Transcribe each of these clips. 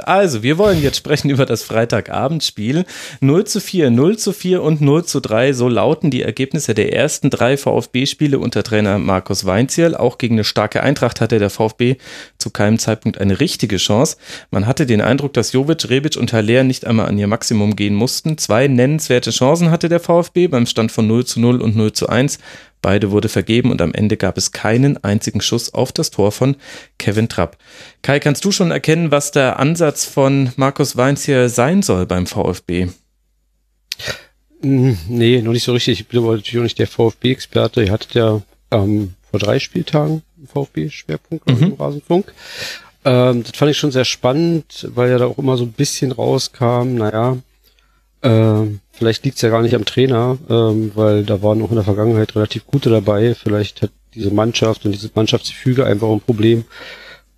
Also, wir wollen jetzt sprechen über das Freitagabendspiel. 0 zu 4, 0 zu 4 und 0 zu 3. So lauten die Ergebnisse der ersten drei VfB-Spiele unter Trainer Markus Weinzierl. Auch gegen eine starke Eintracht hatte der VfB zu keinem Zeitpunkt eine richtige Chance. Man hatte den Eindruck, dass Jovic, Rebic und Haller nicht einmal an ihr Maximum gehen mussten. Zwei nennenswerte Chancen hatte der VfB beim Stand von 0 zu 0 und 0 zu 1. Beide wurde vergeben und am Ende gab es keinen einzigen Schuss auf das Tor von Kevin Trapp. Kai, kannst du schon erkennen, was der Ansatz von Markus Weinz hier sein soll beim VfB? Mm, Nee, noch nicht so richtig. Ich bin aber natürlich auch nicht der VfB-Experte. Ihr hattet ja ähm, vor drei Spieltagen VfB-Schwerpunkt Mhm. im Rasenfunk. Ähm, das fand ich schon sehr spannend, weil ja da auch immer so ein bisschen rauskam, naja, ähm, vielleicht liegt's ja gar nicht am Trainer, ähm, weil da waren auch in der Vergangenheit relativ gute dabei. Vielleicht hat diese Mannschaft und dieses Mannschaftsgefüge einfach ein Problem.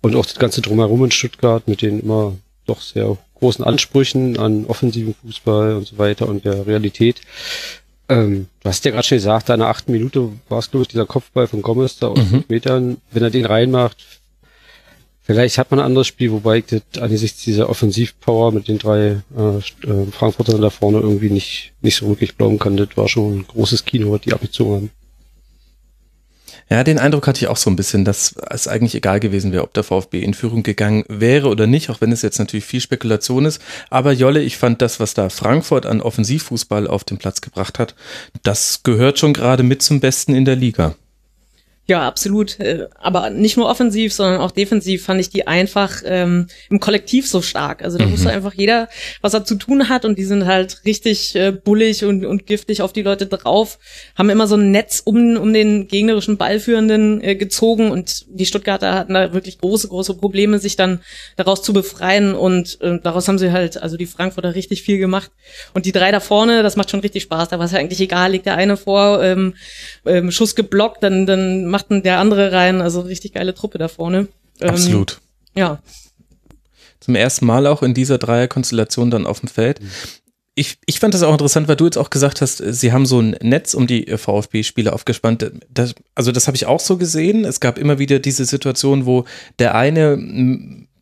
Und auch das ganze Drumherum in Stuttgart mit den immer doch sehr großen Ansprüchen an offensiven Fußball und so weiter und der Realität. Ähm, du hast ja gerade schon gesagt, da in der achten Minute war es, glaube ich, dieser Kopfball von Gomez da aus fünf Metern. Wenn er den reinmacht, vielleicht hat man ein anderes Spiel, wobei ich das angesichts dieser Offensivpower mit den drei äh, äh, Frankfurtern da vorne irgendwie nicht, nicht so wirklich glauben kann. Das war schon ein großes Kino, die abgezogen haben. Ja, den Eindruck hatte ich auch so ein bisschen, dass es eigentlich egal gewesen wäre, ob der VfB in Führung gegangen wäre oder nicht, auch wenn es jetzt natürlich viel Spekulation ist. Aber Jolle, ich fand das, was da Frankfurt an Offensivfußball auf den Platz gebracht hat, das gehört schon gerade mit zum Besten in der Liga. Ja, absolut. Äh, Aber nicht nur offensiv, sondern auch defensiv fand ich die einfach ähm, im Kollektiv so stark. Also da wusste einfach jeder, was er zu tun hat und die sind halt richtig äh, bullig und, und giftig auf die Leute drauf, haben immer so ein Netz um, um den gegnerischen Ballführenden äh, gezogen und die Stuttgarter hatten da wirklich große, große Probleme, sich dann daraus zu befreien und äh, daraus haben sie halt, also die Frankfurter richtig viel gemacht. Und die drei da vorne, das macht schon richtig Spaß. Da war es ja eigentlich egal, liegt der eine vor, ähm, ähm, Schuss geblockt, dann, dann macht der andere rein. Also richtig geile Truppe da vorne. Ähm, Absolut. Ja. Zum ersten Mal auch in dieser Dreierkonstellation dann auf dem Feld. Ich, ich fand das auch interessant, weil du jetzt auch gesagt hast, sie haben so ein Netz um die VfB-Spieler aufgespannt. Das, also das habe ich auch so gesehen. Es gab immer wieder diese Situation, wo der eine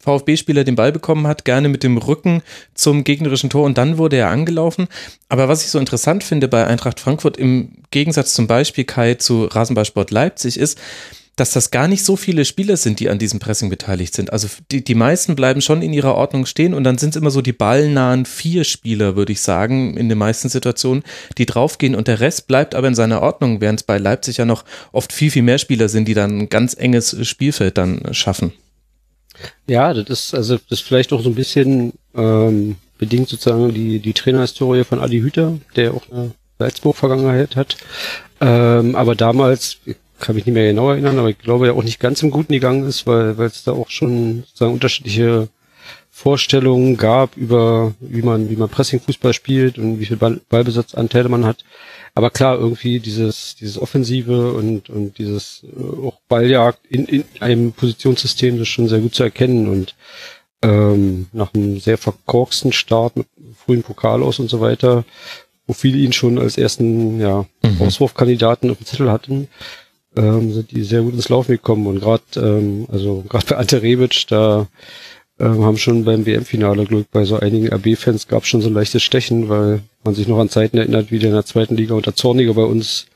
VfB-Spieler den Ball bekommen hat, gerne mit dem Rücken zum gegnerischen Tor und dann wurde er angelaufen. Aber was ich so interessant finde bei Eintracht Frankfurt im Gegensatz zum Beispiel Kai zu Rasenballsport Leipzig ist, dass das gar nicht so viele Spieler sind, die an diesem Pressing beteiligt sind. Also die, die meisten bleiben schon in ihrer Ordnung stehen und dann sind es immer so die ballnahen vier Spieler, würde ich sagen, in den meisten Situationen, die draufgehen und der Rest bleibt aber in seiner Ordnung, während es bei Leipzig ja noch oft viel, viel mehr Spieler sind, die dann ein ganz enges Spielfeld dann schaffen. Ja, das ist also das ist vielleicht auch so ein bisschen ähm, bedingt sozusagen die die Trainerhistorie von Adi Hüter, der auch eine Salzburg-Vergangenheit hat. Ähm, aber damals ich kann mich nicht mehr genau erinnern, aber ich glaube ja auch nicht ganz im Guten gegangen ist, weil weil es da auch schon sozusagen unterschiedliche Vorstellungen gab über wie man wie man Pressing-Fußball spielt und wie viel Ball, Ballbesitzanteile man hat. Aber klar, irgendwie dieses, dieses Offensive und, und dieses äh, auch Balljagd in, in einem Positionssystem, das ist schon sehr gut zu erkennen. Und ähm, nach einem sehr verkorksten Start mit frühen Pokal aus und so weiter, wo viele ihn schon als ersten ja, Auswurfkandidaten auf dem Zettel hatten, ähm, sind die sehr gut ins Laufen gekommen. Und gerade ähm, also gerade bei Ante Rebic, da ähm, haben schon beim WM-Finale Glück bei so einigen RB-Fans gab es schon so ein leichtes Stechen, weil man sich noch an Zeiten erinnert, wie der in der zweiten Liga unter Zorniger bei uns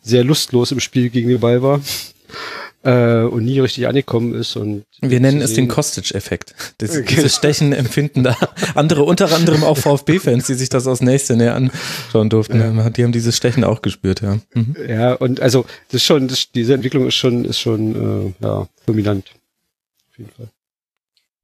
sehr lustlos im Spiel gegen den Ball war. äh, und nie richtig angekommen ist. Und Wir nennen es den Kostic-Effekt. Das, dieses Stechen empfinden da andere, unter anderem auch VfB-Fans, die sich das aus nächster Nähe anschauen durften. Die haben dieses Stechen auch gespürt, ja. Mhm. Ja, und also das ist schon, das, diese Entwicklung ist schon, ist schon äh, ja, dominant. Auf jeden Fall.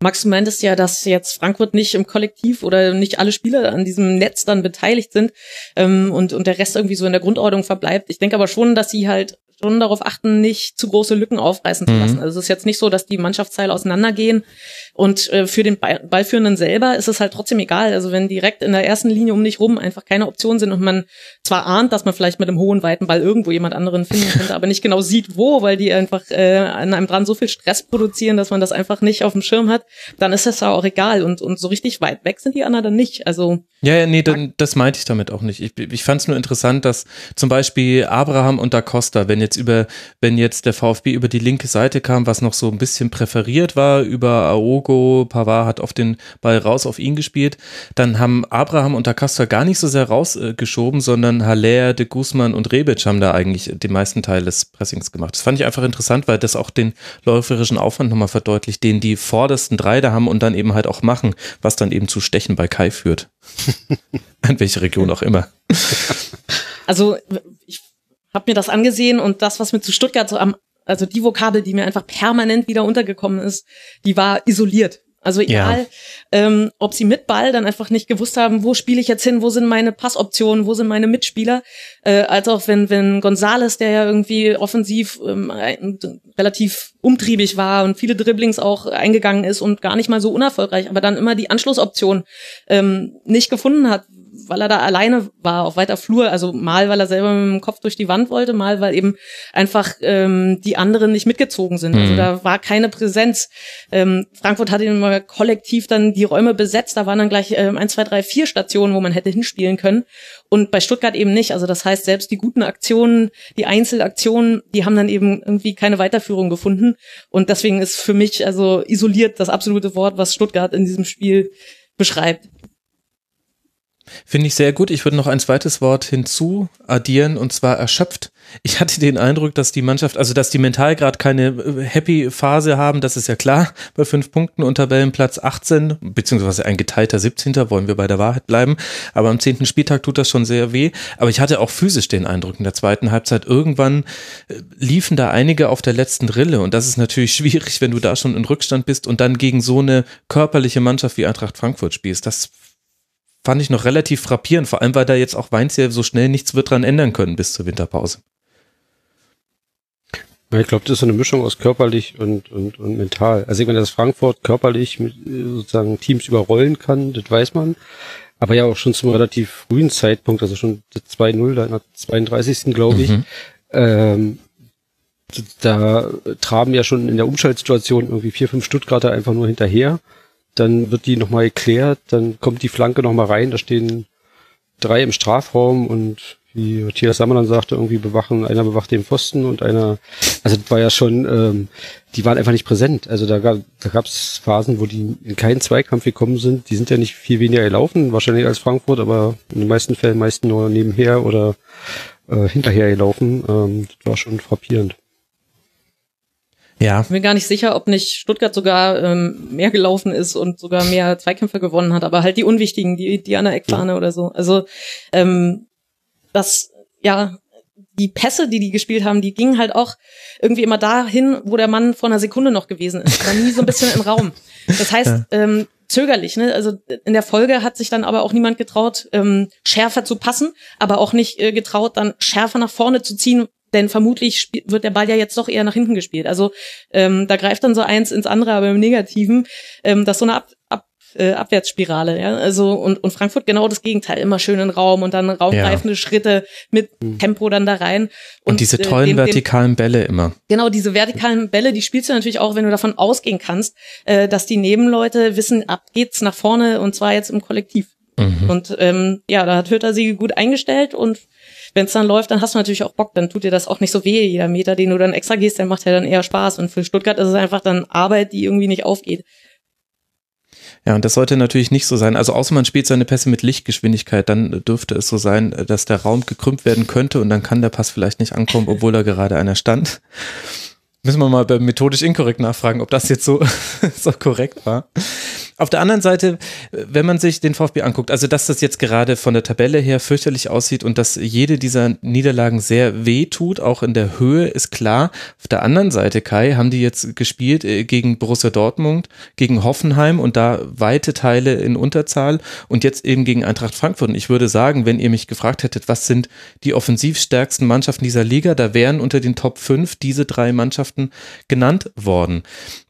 Max, du meintest ja, dass jetzt Frankfurt nicht im Kollektiv oder nicht alle Spieler an diesem Netz dann beteiligt sind ähm, und, und der Rest irgendwie so in der Grundordnung verbleibt. Ich denke aber schon, dass sie halt schon darauf achten, nicht zu große Lücken aufreißen zu Mhm. lassen. Also es ist jetzt nicht so, dass die Mannschaftsteile auseinandergehen und äh, für den Ball Ballführenden selber ist es halt trotzdem egal. Also wenn direkt in der ersten Linie um dich rum einfach keine Optionen sind und man zwar ahnt, dass man vielleicht mit einem hohen, weiten Ball irgendwo jemand anderen finden könnte, aber nicht genau sieht, wo, weil die einfach äh, an einem dran so viel Stress produzieren, dass man das einfach nicht auf dem Schirm hat, dann ist das ja auch egal. Und, und so richtig weit weg sind die anderen dann nicht. Also Ja, ja, nee, dann, das meinte ich damit auch nicht. Ich, ich fand es nur interessant, dass zum Beispiel Abraham und Da Costa, wenn jetzt über, wenn jetzt der VfB über die linke Seite kam, was noch so ein bisschen präferiert war, über Aogo, Pavard hat auf den Ball raus auf ihn gespielt, dann haben Abraham und Da Costa gar nicht so sehr rausgeschoben, sondern Haller, de Guzman und Rebic haben da eigentlich den meisten Teil des Pressings gemacht. Das fand ich einfach interessant, weil das auch den läuferischen Aufwand nochmal verdeutlicht, den die vordersten drei da haben und dann eben halt auch machen, was dann eben zu Stechen bei Kai führt. An welche Region auch immer. Also ich habe mir das angesehen und das, was mir zu Stuttgart so am, also die Vokabel, die mir einfach permanent wieder untergekommen ist, die war isoliert. Also egal, ähm, ob sie mit Ball dann einfach nicht gewusst haben, wo spiele ich jetzt hin, wo sind meine Passoptionen, wo sind meine Mitspieler, äh, als auch wenn wenn Gonzales, der ja irgendwie offensiv ähm, relativ umtriebig war und viele Dribblings auch eingegangen ist und gar nicht mal so unerfolgreich, aber dann immer die Anschlussoption ähm, nicht gefunden hat, weil er da alleine war auf weiter Flur. Also mal, weil er selber mit dem Kopf durch die Wand wollte, mal, weil eben einfach ähm, die anderen nicht mitgezogen sind. Also Mhm. da war keine Präsenz. Ähm, Frankfurt hat immer kollektiv dann die Räume besetzt. Da waren dann gleich ähm, ein, zwei, drei, vier Stationen, wo man hätte hinspielen können. Und bei Stuttgart eben nicht. Also das heißt, selbst die guten Aktionen, die Einzelaktionen, die haben dann eben irgendwie keine Weiterführung gefunden. Und deswegen ist für mich also isoliert das absolute Wort, was Stuttgart in diesem Spiel beschreibt. Finde ich sehr gut. Ich würde noch ein zweites Wort hinzu addieren und zwar erschöpft. Ich hatte den Eindruck, dass die Mannschaft, also dass die mental gerade keine äh, happy Phase haben, das ist ja klar, bei fünf Punkten und Tabellenplatz 18, beziehungsweise ein geteilter 17. wollen wir bei der Wahrheit bleiben. Aber am zehnten Spieltag tut das schon sehr weh. Aber ich hatte auch physisch den Eindruck in der zweiten Halbzeit, irgendwann äh, liefen da einige auf der letzten Rille und das ist natürlich schwierig, wenn du da schon in Rückstand bist und dann gegen so eine körperliche Mannschaft wie Eintracht Frankfurt spielst. Das fand ich noch relativ frappierend, vor allem weil da jetzt auch Weinziel so schnell nichts wird dran ändern können bis zur Winterpause. Ich glaube, das ist so eine Mischung aus körperlich und, und, und mental. Also ich meine, dass Frankfurt körperlich mit, sozusagen Teams überrollen kann, das weiß man. Aber ja auch schon zum relativ frühen Zeitpunkt, also schon 2-0, da in der 32. glaube ich, Mhm. ähm, da traben ja schon in der Umschaltsituation irgendwie vier, fünf Stuttgarter einfach nur hinterher. Dann wird die nochmal geklärt, dann kommt die Flanke nochmal rein, da stehen drei im Strafraum und wie Matthias Sammerland sagte, irgendwie bewachen, einer bewacht den Pfosten und einer, also das war ja schon, ähm, die waren einfach nicht präsent. Also da gab da gab's Phasen, wo die in keinen Zweikampf gekommen sind. Die sind ja nicht viel weniger gelaufen, wahrscheinlich als Frankfurt, aber in den meisten Fällen meist nur nebenher oder äh, hinterher gelaufen. Ähm, das war schon frappierend. Ja, Ich bin mir gar nicht sicher, ob nicht Stuttgart sogar ähm, mehr gelaufen ist und sogar mehr Zweikämpfe gewonnen hat, aber halt die unwichtigen, die, die an der Eckfahne oder so. Also ähm, das, ja, die Pässe, die die gespielt haben, die gingen halt auch irgendwie immer dahin, wo der Mann vor einer Sekunde noch gewesen ist. War nie so ein bisschen im Raum. Das heißt, ähm, zögerlich, ne? Also in der Folge hat sich dann aber auch niemand getraut, ähm, schärfer zu passen, aber auch nicht äh, getraut, dann schärfer nach vorne zu ziehen, denn vermutlich wird der Ball ja jetzt doch eher nach hinten gespielt. Also ähm, da greift dann so eins ins andere, aber im Negativen, ähm, das ist so eine Ab Ab äh, Abwärtsspirale, ja. Also und, und Frankfurt genau das Gegenteil, immer schön in Raum und dann raumgreifende Schritte mit Tempo dann da rein. und, diese äh, tollen den- den- vertikalen Bälle immer. Genau, diese vertikalen Bälle, die spielst du natürlich auch, wenn du davon ausgehen kannst, äh, dass die Nebenleute wissen, ab geht's nach vorne und zwar jetzt im Kollektiv. Mhm. Und ähm, ja, da hat Hütter sie gut eingestellt und wenn es dann läuft, dann hast du natürlich auch Bock, dann tut dir das auch nicht so weh, jeder Meter, den du dann extra gehst, der macht ja dann eher Spaß. Und für Stuttgart ist es einfach dann Arbeit, die irgendwie nicht aufgeht. Ja, und das sollte natürlich nicht so sein. Also außer man spielt seine Pässe mit Lichtgeschwindigkeit, dann dürfte es so sein, dass der Raum gekrümmt werden könnte und dann kann der Pass vielleicht nicht ankommen, obwohl da gerade einer stand. Müssen wir mal methodisch inkorrekt nachfragen, ob das jetzt so, so korrekt war. Auf der anderen Seite, wenn man sich den VfB anguckt, also dass das jetzt gerade von der Tabelle her fürchterlich aussieht und dass jede dieser Niederlagen sehr weh tut, auch in der Höhe, ist klar. Auf der anderen Seite, Kai, haben die jetzt gespielt äh, gegen Borussia Dortmund, gegen Hoffenheim und da weite Teile in Unterzahl und jetzt eben gegen Eintracht Frankfurt. Und ich würde sagen, wenn ihr mich gefragt hättet, was sind die offensivstärksten Mannschaften dieser Liga, da wären unter den Top 5 diese drei Mannschaften genannt worden.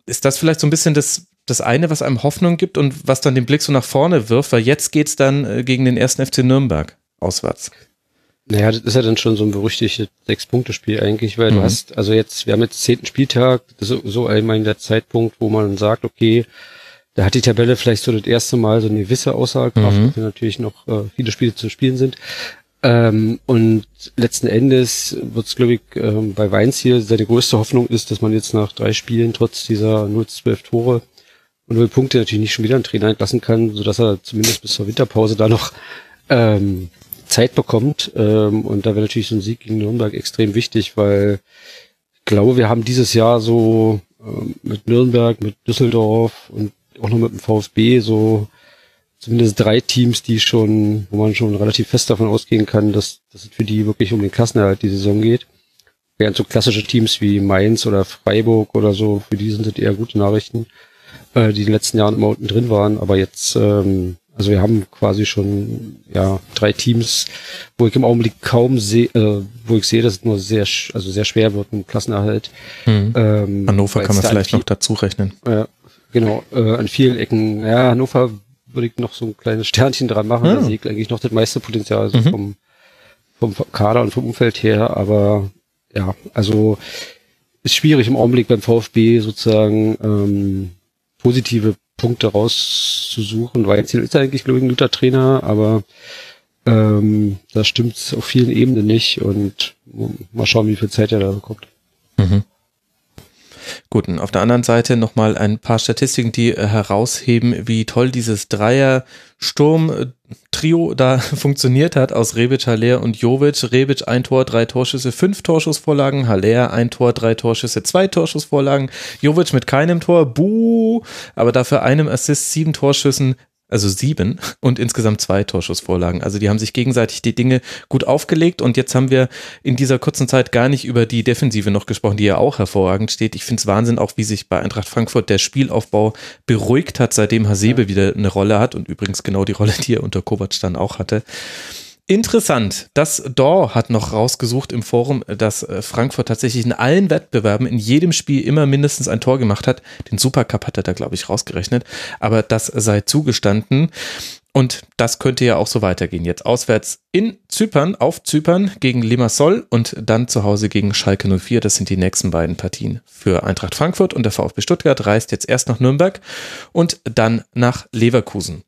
Ist das vielleicht so ein bisschen das das eine, was einem Hoffnung gibt und was dann den Blick so nach vorne wirft, weil jetzt geht es dann äh, gegen den ersten FC Nürnberg auswärts. Naja, das ist ja dann schon so ein berüchtigtes Sechs-Punkte-Spiel eigentlich, weil mhm. du hast, also jetzt, wir haben jetzt zehnten Spieltag, das ist so einmal der Zeitpunkt, wo man sagt, okay, da hat die Tabelle vielleicht so das erste Mal so eine gewisse Aussagekraft, mhm. weil natürlich noch äh, viele Spiele zu spielen sind. Ähm, und letzten Endes wird es, glaube ich, ähm, bei Weins hier seine größte Hoffnung ist, dass man jetzt nach drei Spielen trotz dieser 0-12 Tore null Punkte natürlich nicht schon wieder einen Trainer entlassen kann, so dass er zumindest bis zur Winterpause da noch ähm, Zeit bekommt. Ähm, und da wäre natürlich so ein Sieg gegen Nürnberg extrem wichtig, weil ich glaube, wir haben dieses Jahr so ähm, mit Nürnberg, mit Düsseldorf und auch noch mit dem VfB so zumindest drei Teams, die schon, wo man schon relativ fest davon ausgehen kann, dass, dass es für die wirklich um den Klassenerhalt die Saison geht. Während so klassische Teams wie Mainz oder Freiburg oder so, für die sind das eher gute Nachrichten äh, die in den letzten Jahren immer unten drin waren. Aber jetzt, ähm, also wir haben quasi schon ja drei Teams, wo ich im Augenblick kaum sehe, äh, wo ich sehe, dass es nur sehr, also sehr schwer wird im Klassenerhalt. Mhm. Ähm, Hannover kann man vielleicht noch dazu rechnen. Ja, genau, äh, an vielen Ecken. Ja, Hannover würde ich noch so ein kleines Sternchen dran machen. Ja. Da sehe ich eigentlich noch das meiste Potenzial also mhm. vom, vom Kader und vom Umfeld her. Aber ja, also ist schwierig im Augenblick beim VfB sozusagen ähm, positive Punkte rauszusuchen. Weinziel ist eigentlich, glaube ich, ein guter Trainer, aber ähm, da stimmt es auf vielen Ebenen nicht und mal schauen, wie viel Zeit er da bekommt. Mhm. Gut, und auf der anderen Seite nochmal ein paar Statistiken, die äh, herausheben, wie toll dieses Dreier-Sturm-Trio da funktioniert hat aus Rebic, Haller und Jovic. Rebic ein Tor, drei Torschüsse, fünf Torschussvorlagen. Haller ein Tor, drei Torschüsse, zwei Torschussvorlagen. Jovic mit keinem Tor, buh, aber dafür einem Assist, sieben Torschüssen, also sieben und insgesamt zwei Torschussvorlagen. Also die haben sich gegenseitig die Dinge gut aufgelegt und jetzt haben wir in dieser kurzen Zeit gar nicht über die Defensive noch gesprochen, die ja auch hervorragend steht. Ich finde es Wahnsinn, auch wie sich bei Eintracht Frankfurt der Spielaufbau beruhigt hat, seitdem Hasebe wieder eine Rolle hat und übrigens genau die Rolle, die er unter Kovac dann auch hatte. Interessant, das Dor hat noch rausgesucht im Forum, dass äh, Frankfurt tatsächlich in allen Wettbewerben in jedem Spiel immer mindestens ein Tor gemacht hat. Den Supercup hat er da, glaube ich, rausgerechnet. Aber das sei zugestanden. Und das könnte ja auch so weitergehen. Jetzt auswärts in Zypern, auf Zypern gegen Limassol und dann zu Hause gegen Schalke 04. Das sind die nächsten beiden Partien für Eintracht Frankfurt und der VfB Stuttgart reist jetzt erst nach Nürnberg und dann nach Leverkusen.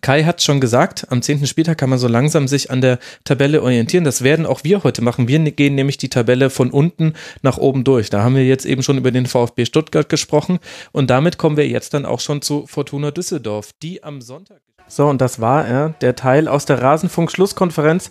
Kai hat schon gesagt, am zehnten Spieltag kann man so langsam sich an der Tabelle orientieren. Das werden auch wir heute machen. Wir gehen nämlich die Tabelle von unten nach oben durch. Da haben wir jetzt eben schon über den VfB Stuttgart gesprochen und damit kommen wir jetzt dann auch schon zu Fortuna Düsseldorf, die am Sonntag. So, und das war er, der Teil aus der Rasenfunk-Schlusskonferenz